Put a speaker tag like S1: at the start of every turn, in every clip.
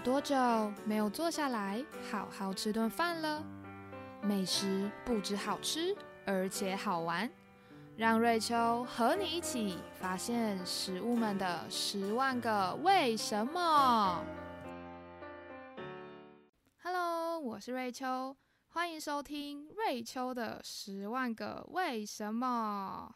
S1: 多久没有坐下来好好吃顿饭了？美食不止好吃，而且好玩。让瑞秋和你一起发现食物们的十万个为什么。Hello，我是瑞秋，欢迎收听瑞秋的十万个为什么。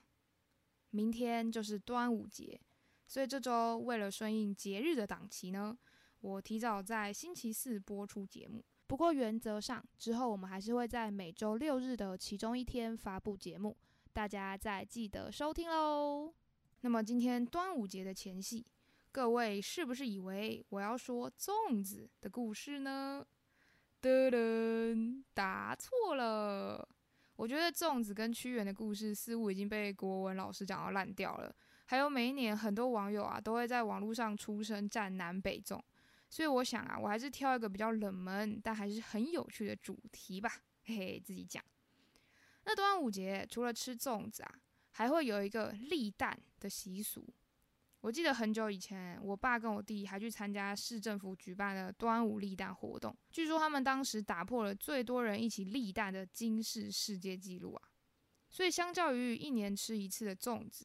S1: 明天就是端午节，所以这周为了顺应节日的档期呢。我提早在星期四播出节目，不过原则上之后我们还是会在每周六日的其中一天发布节目，大家再记得收听喽。那么今天端午节的前夕，各位是不是以为我要说粽子的故事呢？噔噔，答错了。我觉得粽子跟屈原的故事似乎已经被国文老师讲到烂掉了，还有每一年很多网友啊都会在网络上出声战南北粽。所以我想啊，我还是挑一个比较冷门但还是很有趣的主题吧，嘿嘿，自己讲。那端午节除了吃粽子啊，还会有一个立蛋的习俗。我记得很久以前，我爸跟我弟还去参加市政府举办的端午立蛋活动，据说他们当时打破了最多人一起立蛋的惊世世界纪录啊。所以相较于一年吃一次的粽子，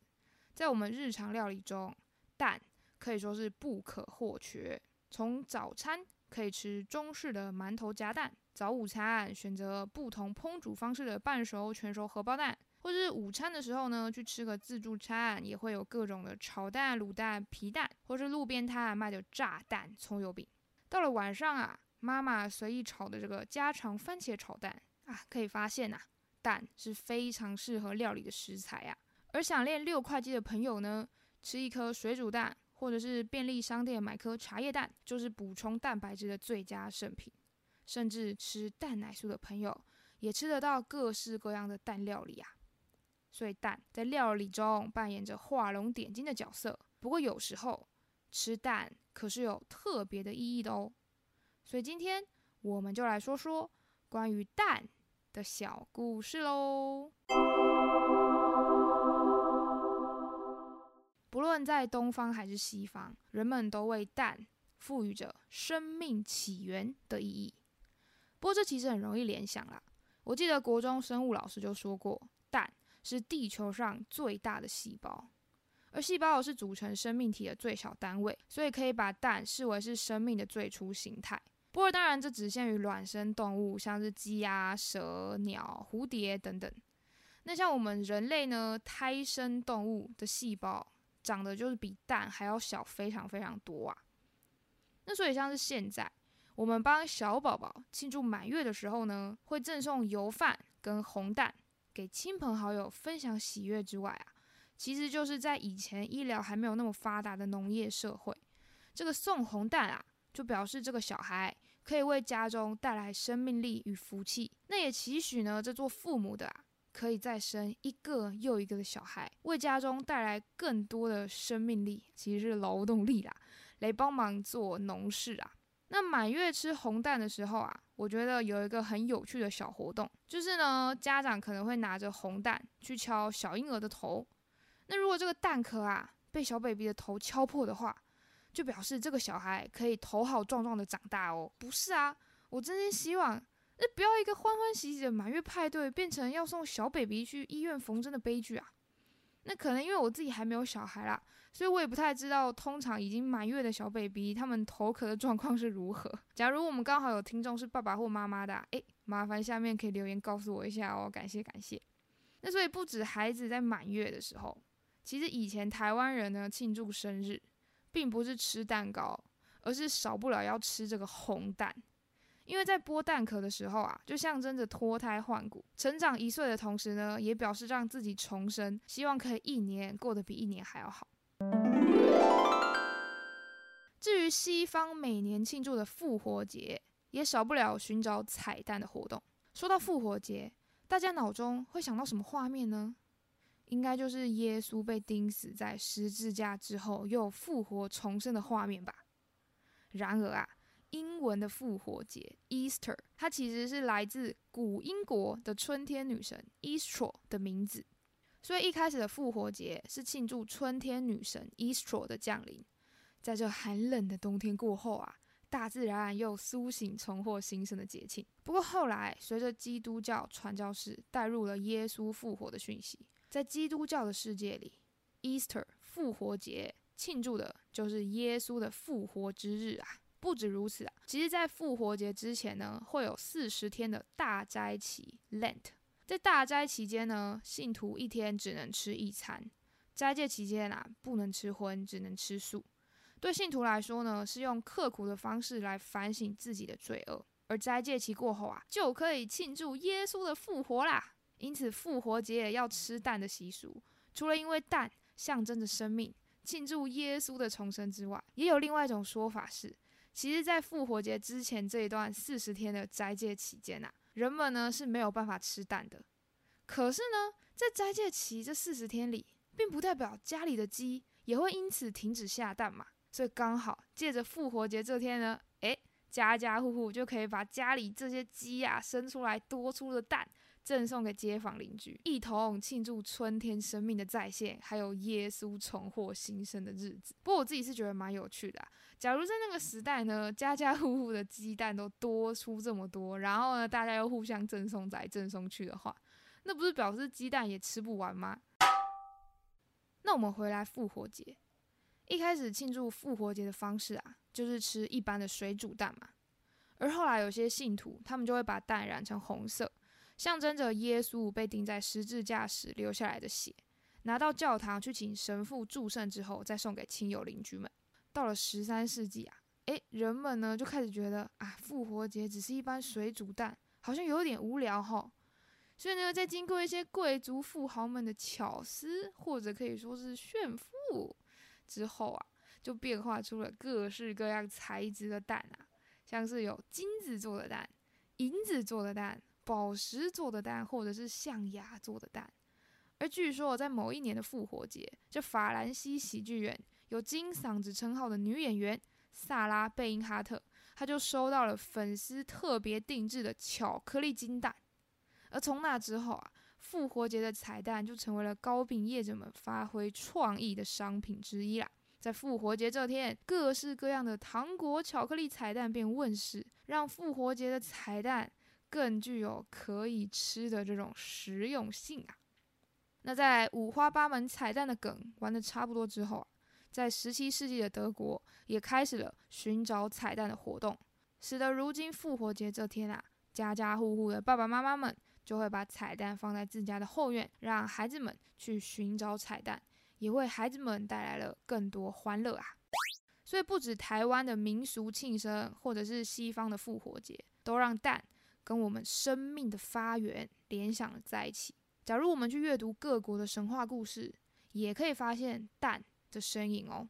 S1: 在我们日常料理中，蛋可以说是不可或缺。从早餐可以吃中式的馒头夹蛋，早午餐选择不同烹煮方式的半熟、全熟荷包蛋，或者是午餐的时候呢，去吃个自助餐，也会有各种的炒蛋、卤蛋、皮蛋，或是路边摊卖的炸蛋、葱油饼。到了晚上啊，妈妈随意炒的这个家常番茄炒蛋啊，可以发现呐，蛋是非常适合料理的食材啊。而想练六块肌的朋友呢，吃一颗水煮蛋。或者是便利商店买颗茶叶蛋，就是补充蛋白质的最佳圣品。甚至吃蛋奶素的朋友，也吃得到各式各样的蛋料理啊。所以蛋在料理中扮演着画龙点睛的角色。不过有时候吃蛋可是有特别的意义的哦。所以今天我们就来说说关于蛋的小故事喽。不论在东方还是西方，人们都为蛋赋予着生命起源的意义。不过这其实很容易联想啦。我记得国中生物老师就说过，蛋是地球上最大的细胞，而细胞是组成生命体的最小单位，所以可以把蛋视为是生命的最初形态。不过当然，这只限于卵生动物，像是鸡啊、蛇、鸟、蝴蝶等等。那像我们人类呢，胎生动物的细胞。长得就是比蛋还要小，非常非常多啊。那所以像是现在，我们帮小宝宝庆祝满月的时候呢，会赠送油饭跟红蛋给亲朋好友分享喜悦之外啊，其实就是在以前医疗还没有那么发达的农业社会，这个送红蛋啊，就表示这个小孩可以为家中带来生命力与福气。那也期许呢，这做父母的啊。可以再生一个又一个的小孩，为家中带来更多的生命力，其实是劳动力啦，来帮忙做农事啊。那满月吃红蛋的时候啊，我觉得有一个很有趣的小活动，就是呢，家长可能会拿着红蛋去敲小婴儿的头。那如果这个蛋壳啊被小 baby 的头敲破的话，就表示这个小孩可以头好壮壮的长大哦。不是啊，我真心希望。那不要一个欢欢喜喜的满月派对变成要送小 baby 去医院缝针的悲剧啊！那可能因为我自己还没有小孩啦，所以我也不太知道通常已经满月的小 baby 他们头壳的状况是如何。假如我们刚好有听众是爸爸或妈妈的，诶，麻烦下面可以留言告诉我一下哦，感谢感谢。那所以不止孩子在满月的时候，其实以前台湾人呢庆祝生日，并不是吃蛋糕，而是少不了要吃这个红蛋。因为在剥蛋壳的时候啊，就象征着脱胎换骨、成长一岁的同时呢，也表示让自己重生，希望可以一年过得比一年还要好。至于西方每年庆祝的复活节，也少不了寻找彩蛋的活动。说到复活节，大家脑中会想到什么画面呢？应该就是耶稣被钉死在十字架之后又复活重生的画面吧。然而啊。英文的复活节 Easter，它其实是来自古英国的春天女神 Easter 的名字，所以一开始的复活节是庆祝春天女神 Easter 的降临。在这寒冷的冬天过后啊，大自然又苏醒、重获新生的节庆。不过后来，随着基督教传教士带入了耶稣复活的讯息，在基督教的世界里，Easter 复活节庆祝的就是耶稣的复活之日啊！不止如此啊，其实，在复活节之前呢，会有四十天的大斋期 （Lent）。在大斋期间呢，信徒一天只能吃一餐；斋戒期间啊，不能吃荤，只能吃素。对信徒来说呢，是用刻苦的方式来反省自己的罪恶；而斋戒期过后啊，就可以庆祝耶稣的复活啦。因此，复活节也要吃蛋的习俗，除了因为蛋象征着生命，庆祝耶稣的重生之外，也有另外一种说法是。其实，在复活节之前这一段四十天的斋戒期间呐，人们呢是没有办法吃蛋的。可是呢，在斋戒期这四十天里，并不代表家里的鸡也会因此停止下蛋嘛。所以刚好借着复活节这天呢，诶，家家户户就可以把家里这些鸡呀生出来多出的蛋。赠送给街坊邻居，一同庆祝春天生命的再现，还有耶稣重获新生的日子。不过我自己是觉得蛮有趣的。假如在那个时代呢，家家户户的鸡蛋都多出这么多，然后呢，大家又互相赠送来赠送去的话，那不是表示鸡蛋也吃不完吗？那我们回来复活节，一开始庆祝复活节的方式啊，就是吃一般的水煮蛋嘛。而后来有些信徒，他们就会把蛋染成红色。象征着耶稣被钉在十字架时留下来的血，拿到教堂去请神父祝圣之后，再送给亲友邻居们。到了十三世纪啊，诶，人们呢就开始觉得啊，复活节只是一般水煮蛋，好像有点无聊哈。所以呢，在经过一些贵族富豪们的巧思，或者可以说是炫富之后啊，就变化出了各式各样材质的蛋啊，像是有金子做的蛋、银子做的蛋。宝石做的蛋，或者是象牙做的蛋。而据说，在某一年的复活节，这法兰西喜剧院有金嗓子称号的女演员萨拉贝因哈特，她就收到了粉丝特别定制的巧克力金蛋。而从那之后啊，复活节的彩蛋就成为了糕饼业者们发挥创意的商品之一啦。在复活节这天，各式各样的糖果、巧克力彩蛋便问世，让复活节的彩蛋。更具有可以吃的这种实用性啊！那在五花八门彩蛋的梗玩的差不多之后啊，在十七世纪的德国也开始了寻找彩蛋的活动，使得如今复活节这天啊，家家户户的爸爸妈妈们就会把彩蛋放在自家的后院，让孩子们去寻找彩蛋，也为孩子们带来了更多欢乐啊！所以不止台湾的民俗庆生，或者是西方的复活节，都让蛋。跟我们生命的发源联想在一起。假如我们去阅读各国的神话故事，也可以发现蛋的身影哦。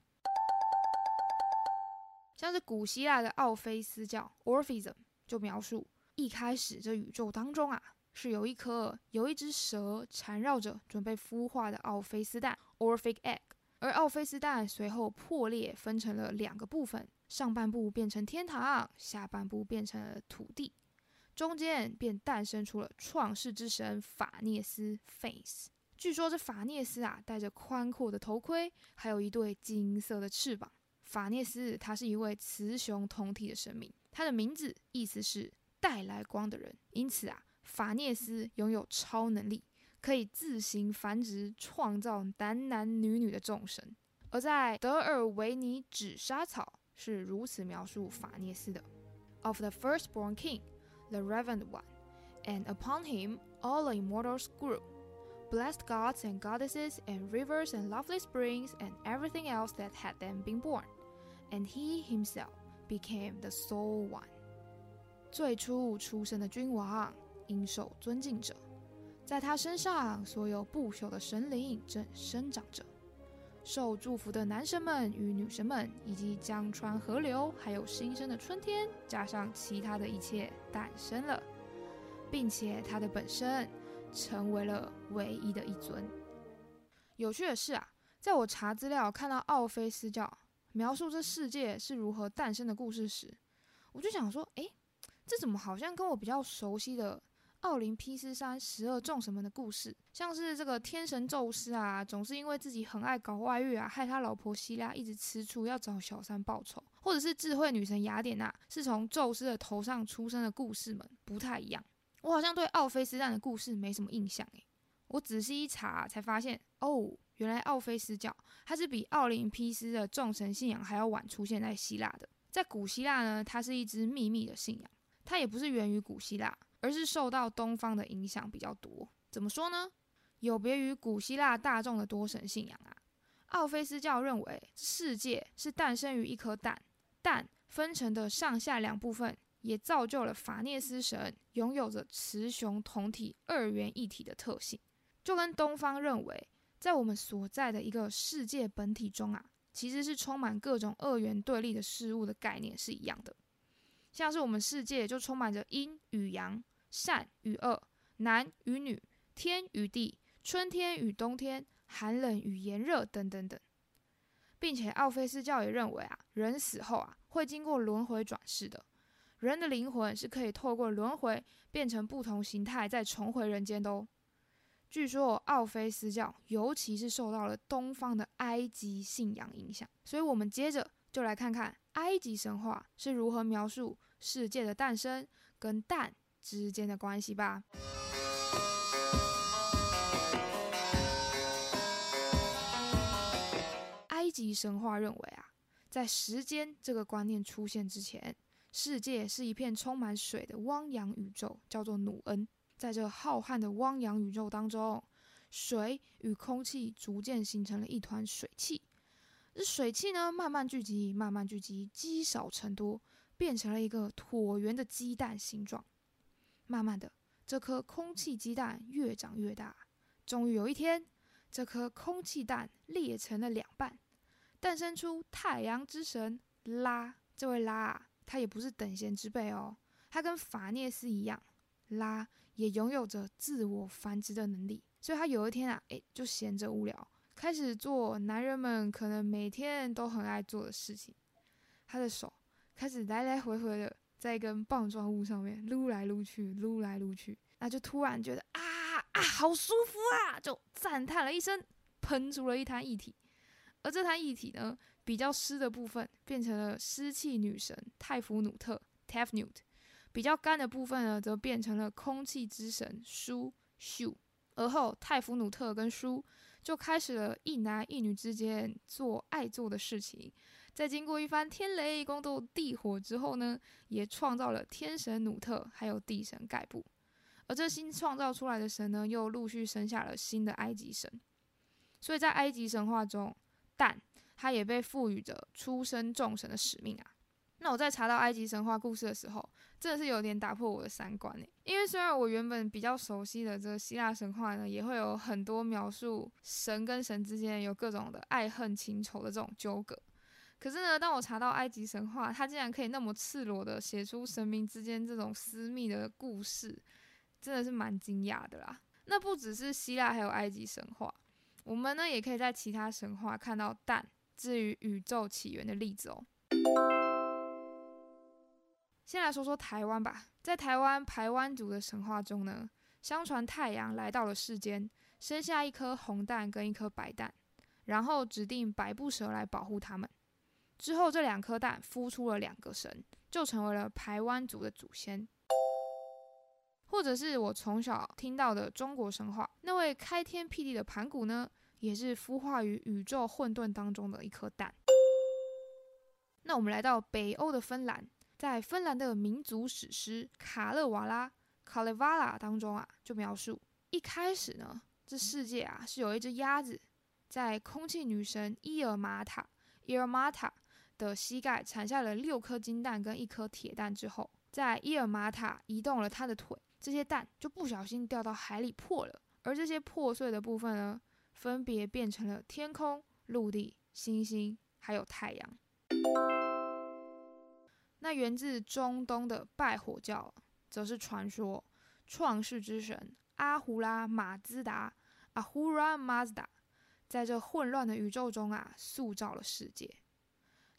S1: 像是古希腊的奥菲斯教 （Orphism） 就描述，一开始这宇宙当中啊，是有一颗有一只蛇缠绕着准备孵化的奥菲斯蛋 （Orphic egg），而奥菲斯蛋随后破裂，分成了两个部分，上半部变成天堂，下半部变成了土地。中间便诞生出了创世之神法涅斯 （Face）。据说这法涅斯啊，戴着宽阔的头盔，还有一对金色的翅膀。法涅斯他是一位雌雄同体的神明，他的名字意思是带来光的人。因此啊，法涅斯拥有超能力，可以自行繁殖，创造男男女女的众神。而在德尔维尼纸莎草是如此描述法涅斯的：Of the firstborn king。the Reverend One, and upon him all the immortals grew, blessed gods and goddesses, and rivers and lovely springs, and everything else that had then been born, and he himself became the sole one. 最初出生的君王应受尊敬者，在他身上所有不朽的神灵正生长着。 受祝福的男神们与女神们，以及江川河流，还有新生的春天，加上其他的一切诞生了，并且它的本身成为了唯一的一尊。有趣的是啊，在我查资料看到奥菲斯教描述这世界是如何诞生的故事时，我就想说，诶，这怎么好像跟我比较熟悉的奥林匹斯山十二众神们的故事，像是这个天神宙斯啊，总是因为自己很爱搞外遇啊，害他老婆希拉一直吃醋，要找小三报仇；或者是智慧女神雅典娜是从宙斯的头上出生的故事们不太一样。我好像对奥菲斯蛋的故事没什么印象诶。我仔细一查才发现，哦，原来奥菲斯教它是比奥林匹斯的众神信仰还要晚出现在希腊的。在古希腊呢，它是一支秘密的信仰，它也不是源于古希腊，而是受到东方的影响比较多。怎么说呢？有别于古希腊大众的多神信仰啊，奥菲斯教认为世界是诞生于一颗蛋，蛋分成的上下两部分。也造就了法涅斯神拥有着雌雄同体、二元一体的特性，就跟东方认为在我们所在的一个世界本体中啊，其实是充满各种二元对立的事物的概念是一样的。像是我们世界就充满着阴与阳、善与恶、男与女、天与地、春天与冬天、寒冷与炎热等等等，并且奥菲斯教也认为啊，人死后啊会经过轮回转世的。人的灵魂是可以透过轮回变成不同形态，再重回人间的哦。据说奥菲斯教尤其是受到了东方的埃及信仰影响，所以我们接着就来看看埃及神话是如何描述世界的诞生跟蛋之间的关系吧。埃及神话认为啊，在时间这个观念出现之前。世界是一片充满水的汪洋宇宙，叫做努恩。在这浩瀚的汪洋宇宙当中，水与空气逐渐形成了一团水汽。这水汽呢，慢慢聚集，慢慢聚集，积少成多，变成了一个椭圆的鸡蛋形状。慢慢的，这颗空气鸡蛋越长越大。终于有一天，这颗空气蛋裂成了两半，诞生出太阳之神拉。这位拉啊！他也不是等闲之辈哦，他跟法涅斯一样，拉也拥有着自我繁殖的能力，所以他有一天啊，诶，就闲着无聊，开始做男人们可能每天都很爱做的事情，他的手开始来来回回的在一根棒状物上面撸来撸去，撸来撸去，那就突然觉得啊啊，好舒服啊，就赞叹了一声，喷出了一滩液体，而这滩液体呢？比较湿的部分变成了湿气女神泰弗努特 （Tefnut），比较干的部分呢，则变成了空气之神舒 （Shu）。而后，泰弗努特跟舒就开始了一男一女之间做爱做的事情。在经过一番天雷宫斗地火之后呢，也创造了天神努特还有地神盖布。而这新创造出来的神呢，又陆续生下了新的埃及神。所以在埃及神话中，蛋。他也被赋予着出生众神的使命啊。那我在查到埃及神话故事的时候，真的是有点打破我的三观呢。因为虽然我原本比较熟悉的这个希腊神话呢，也会有很多描述神跟神之间有各种的爱恨情仇的这种纠葛，可是呢，当我查到埃及神话，它竟然可以那么赤裸的写出神明之间这种私密的故事，真的是蛮惊讶的啦。那不只是希腊，还有埃及神话，我们呢也可以在其他神话看到蛋。至于宇宙起源的例子哦，先来说说台湾吧。在台湾排湾族的神话中呢，相传太阳来到了世间，生下一颗红蛋跟一颗白蛋，然后指定百步蛇来保护他们。之后这两颗蛋孵出了两个神，就成为了排湾族的祖先。或者是我从小听到的中国神话，那位开天辟地的盘古呢？也是孵化于宇宙混沌当中的一颗蛋。那我们来到北欧的芬兰，在芬兰的民族史诗《卡勒瓦拉》（Kalevala） 当中啊，就描述一开始呢，这世界啊是有一只鸭子，在空气女神伊尔玛塔 （Irmata） 的膝盖产下了六颗金蛋跟一颗铁蛋之后，在伊尔玛塔移动了他的腿，这些蛋就不小心掉到海里破了，而这些破碎的部分呢？分别变成了天空、陆地、星星，还有太阳。那源自中东的拜火教，则是传说创世之神阿胡拉马兹达 （Ahura Mazda） 在这混乱的宇宙中啊，塑造了世界。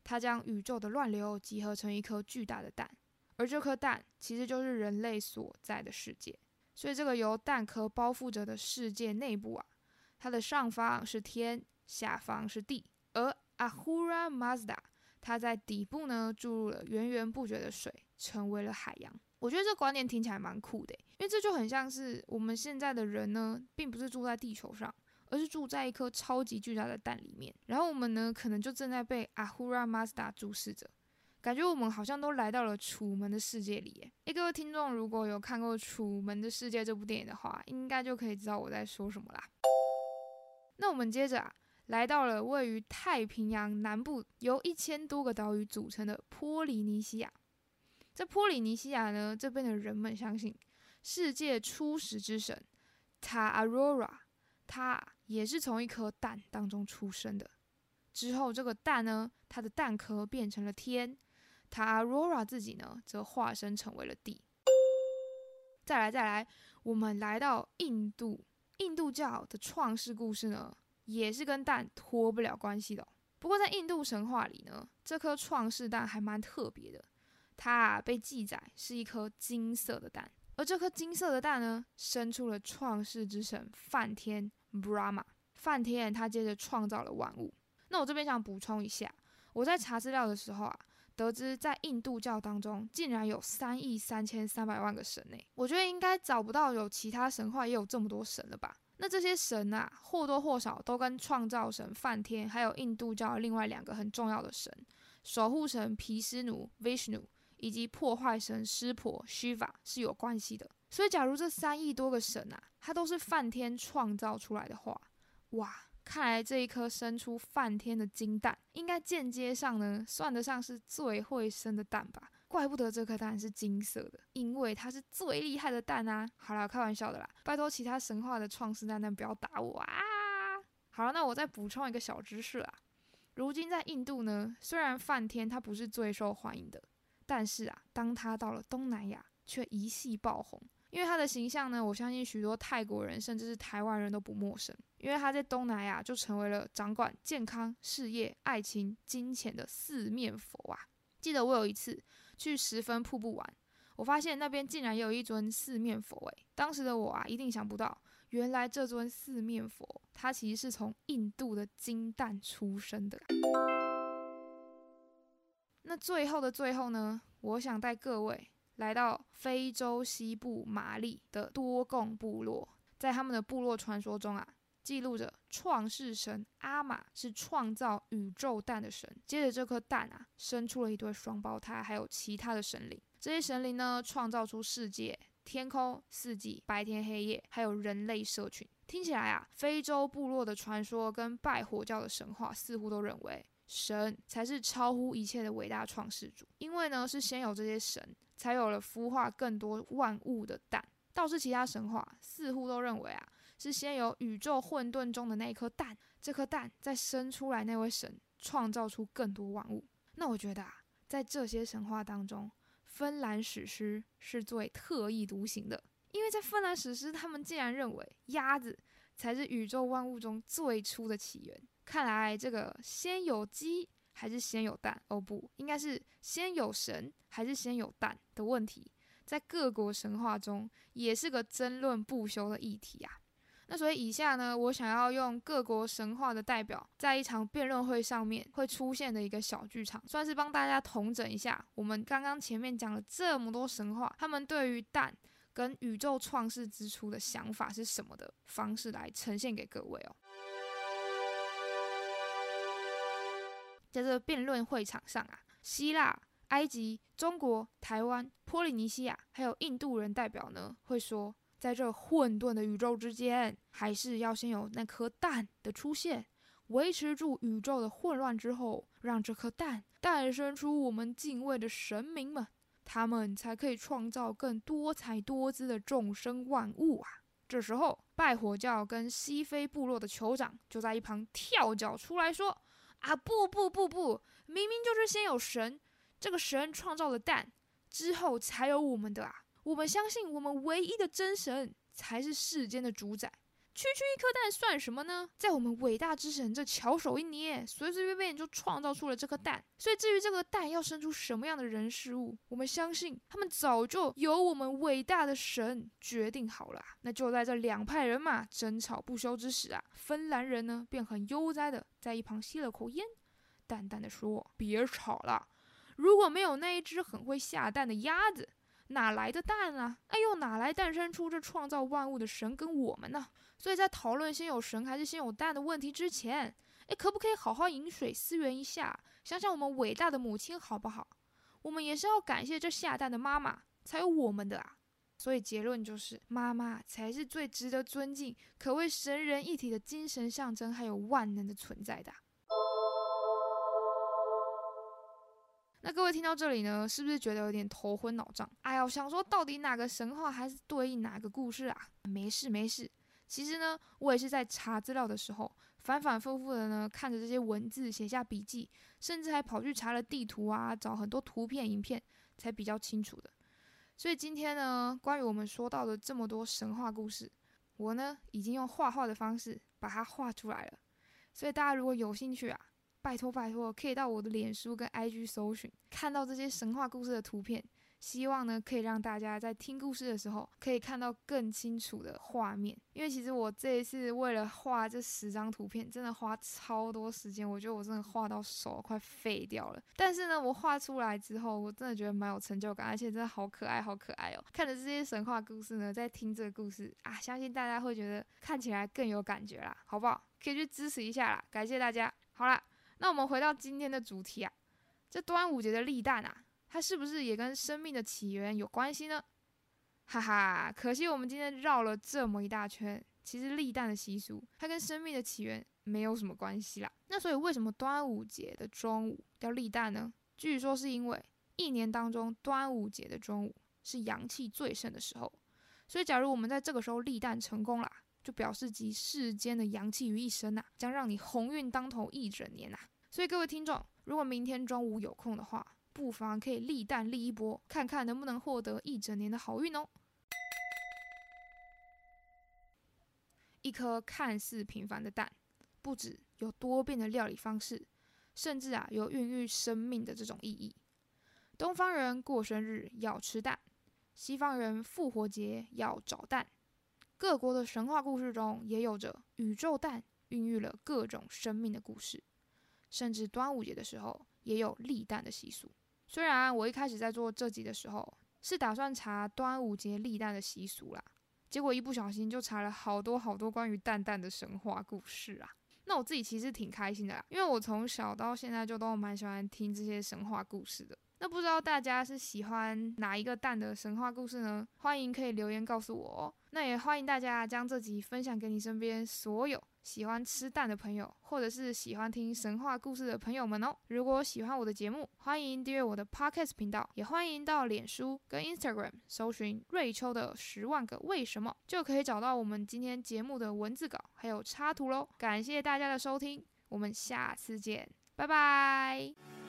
S1: 他将宇宙的乱流集合成一颗巨大的蛋，而这颗蛋其实就是人类所在的世界。所以这个由蛋壳包覆着的世界内部啊，它的上方是天，下方是地，而 Ahura Mazda 它在底部呢注入了源源不绝的水，成为了海洋。我觉得这观念听起来蛮酷的，因为这就很像是我们现在的人呢，并不是住在地球上，而是住在一颗超级巨大的蛋里面。然后我们呢，可能就正在被 Ahura Mazda 注视着。感觉我们好像都来到了楚门的世界里。诶，各位听众，如果有看过《楚门的世界》这部电影的话，应该就可以知道我在说什么啦。那我们接着啊，来到了位于太平洋南部、由一千多个岛屿组成的波利尼西亚。在波利尼西亚呢，这边的人们相信世界初始之神塔阿罗拉，他也是从一颗蛋当中出生的。之后，这个蛋呢，它的蛋壳变成了天。它 Aurora 自己呢，则化身成为了地。再来，再来，我们来到印度，印度教的创世故事呢，也是跟蛋脱不了关系的。不过在印度神话里呢，这颗创世蛋还蛮特别的，它啊被记载是一颗金色的蛋，而这颗金色的蛋呢，生出了创世之神梵天 Brahma。梵天他接着创造了万物。那我这边想补充一下，我在查资料的时候啊。得知在印度教当中，竟然有三亿三千三百万个神呢！我觉得应该找不到有其他神话也有这么多神了吧？那这些神啊，或多或少都跟创造神梵天，还有印度教另外两个很重要的神——守护神毗湿奴 （Vishnu） 以及破坏神湿婆 （Shiva） 是有关系的。所以，假如这三亿多个神啊，它都是梵天创造出来的话，哇！看来这一颗生出梵天的金蛋，应该间接上呢算得上是最会生的蛋吧？怪不得这颗蛋是金色的，因为它是最厉害的蛋啊！好了，开玩笑的啦，拜托其他神话的创世蛋蛋不要打我啊！好了，那我再补充一个小知识啊，如今在印度呢，虽然梵天他不是最受欢迎的，但是啊，当他到了东南亚，却一系爆红。因为他的形象呢，我相信许多泰国人甚至是台湾人都不陌生。因为他在东南亚就成为了掌管健康、事业、爱情、金钱的四面佛啊！记得我有一次去十分瀑布玩，我发现那边竟然有一尊四面佛诶，当时的我啊，一定想不到，原来这尊四面佛，它其实是从印度的金蛋出生的。那最后的最后呢，我想带各位。来到非洲西部马里的多贡部落，在他们的部落传说中啊，记录着创世神阿玛是创造宇宙蛋的神。接着这颗蛋啊，生出了一对双胞胎，还有其他的神灵。这些神灵呢，创造出世界、天空、四季、白天黑夜，还有人类社群。听起来啊，非洲部落的传说跟拜火教的神话似乎都认为神才是超乎一切的伟大创世主，因为呢，是先有这些神。才有了孵化更多万物的蛋。倒是其他神话似乎都认为啊，是先有宇宙混沌中的那一颗蛋，这颗蛋再生出来那位神，创造出更多万物。那我觉得啊，在这些神话当中，芬兰史诗是最特异独行的，因为在芬兰史诗，他们竟然认为鸭子才是宇宙万物中最初的起源。看来这个先有鸡。还是先有蛋？哦，不应该是先有神还是先有蛋的问题，在各国神话中也是个争论不休的议题啊。那所以以下呢，我想要用各国神话的代表，在一场辩论会上面会出现的一个小剧场，算是帮大家统整一下我们刚刚前面讲了这么多神话，他们对于蛋跟宇宙创世之初的想法是什么的方式来呈现给各位哦。在这辩论会场上啊，希腊、埃及、中国、台湾、波利尼西亚，还有印度人代表呢，会说，在这混沌的宇宙之间，还是要先有那颗蛋的出现，维持住宇宙的混乱之后，让这颗蛋诞生出我们敬畏的神明们，他们才可以创造更多彩多姿的众生万物啊！这时候，拜火教跟西非部落的酋长就在一旁跳脚出来说。啊不不不不，明明就是先有神，这个神创造了蛋，之后才有我们的啊！我们相信我们唯一的真神才是世间的主宰，区区一颗蛋算什么呢？在我们伟大之神这巧手一捏，随随便便就创造出了这颗蛋。所以至于这个蛋要生出什么样的人事物，我们相信他们早就由我们伟大的神决定好了。那就在这两派人马争吵不休之时啊，芬兰人呢便很悠哉的在一旁吸了口烟，淡淡的说：“别吵了，如果没有那一只很会下蛋的鸭子。”哪来的蛋啊？哎呦，哪来诞生出这创造万物的神跟我们呢？所以在讨论先有神还是先有蛋的问题之前，哎，可不可以好好饮水思源一下，想想我们伟大的母亲好不好？我们也是要感谢这下蛋的妈妈，才有我们的啊。所以结论就是，妈妈才是最值得尊敬，可谓神人一体的精神象征，还有万能的存在的。那各位听到这里呢，是不是觉得有点头昏脑胀？哎呦，想说到底哪个神话还是对应哪个故事啊？没事没事，其实呢，我也是在查资料的时候，反反复复的呢，看着这些文字写下笔记，甚至还跑去查了地图啊，找很多图片、影片，才比较清楚的。所以今天呢，关于我们说到的这么多神话故事，我呢已经用画画的方式把它画出来了。所以大家如果有兴趣啊，拜托拜托，可以到我的脸书跟 IG 搜寻，看到这些神话故事的图片。希望呢，可以让大家在听故事的时候，可以看到更清楚的画面。因为其实我这一次为了画这十张图片，真的花超多时间。我觉得我真的画到手快废掉了。但是呢，我画出来之后，我真的觉得蛮有成就感，而且真的好可爱，好可爱哦！看着这些神话故事呢，在听这个故事啊，相信大家会觉得看起来更有感觉啦，好不好？可以去支持一下啦，感谢大家。好啦。那我们回到今天的主题啊，这端午节的立蛋啊，它是不是也跟生命的起源有关系呢？哈哈，可惜我们今天绕了这么一大圈，其实立蛋的习俗它跟生命的起源没有什么关系啦。那所以为什么端午节的中午要立蛋呢？据说是因为一年当中端午节的中午是阳气最盛的时候，所以假如我们在这个时候立蛋成功了。就表示集世间的阳气于一身呐，将让你鸿运当头一整年呐。所以各位听众，如果明天中午有空的话，不妨可以立蛋立一波，看看能不能获得一整年的好运哦。一颗看似平凡的蛋，不止有多变的料理方式，甚至啊有孕育生命的这种意义。东方人过生日要吃蛋，西方人复活节要找蛋。各国的神话故事中也有着宇宙蛋孕育了各种生命的故事，甚至端午节的时候也有立蛋的习俗。虽然我一开始在做这集的时候是打算查端午节立蛋的习俗啦，结果一不小心就查了好多好多关于蛋蛋的神话故事啊。那我自己其实挺开心的啦，因为我从小到现在就都蛮喜欢听这些神话故事的。那不知道大家是喜欢哪一个蛋的神话故事呢？欢迎可以留言告诉我哦。那也欢迎大家将这集分享给你身边所有喜欢吃蛋的朋友，或者是喜欢听神话故事的朋友们哦。如果喜欢我的节目，欢迎订阅我的 Podcast 频道，也欢迎到脸书跟 Instagram 搜寻瑞秋的十万个为什么，就可以找到我们今天节目的文字稿还有插图喽。感谢大家的收听，我们下次见，拜拜。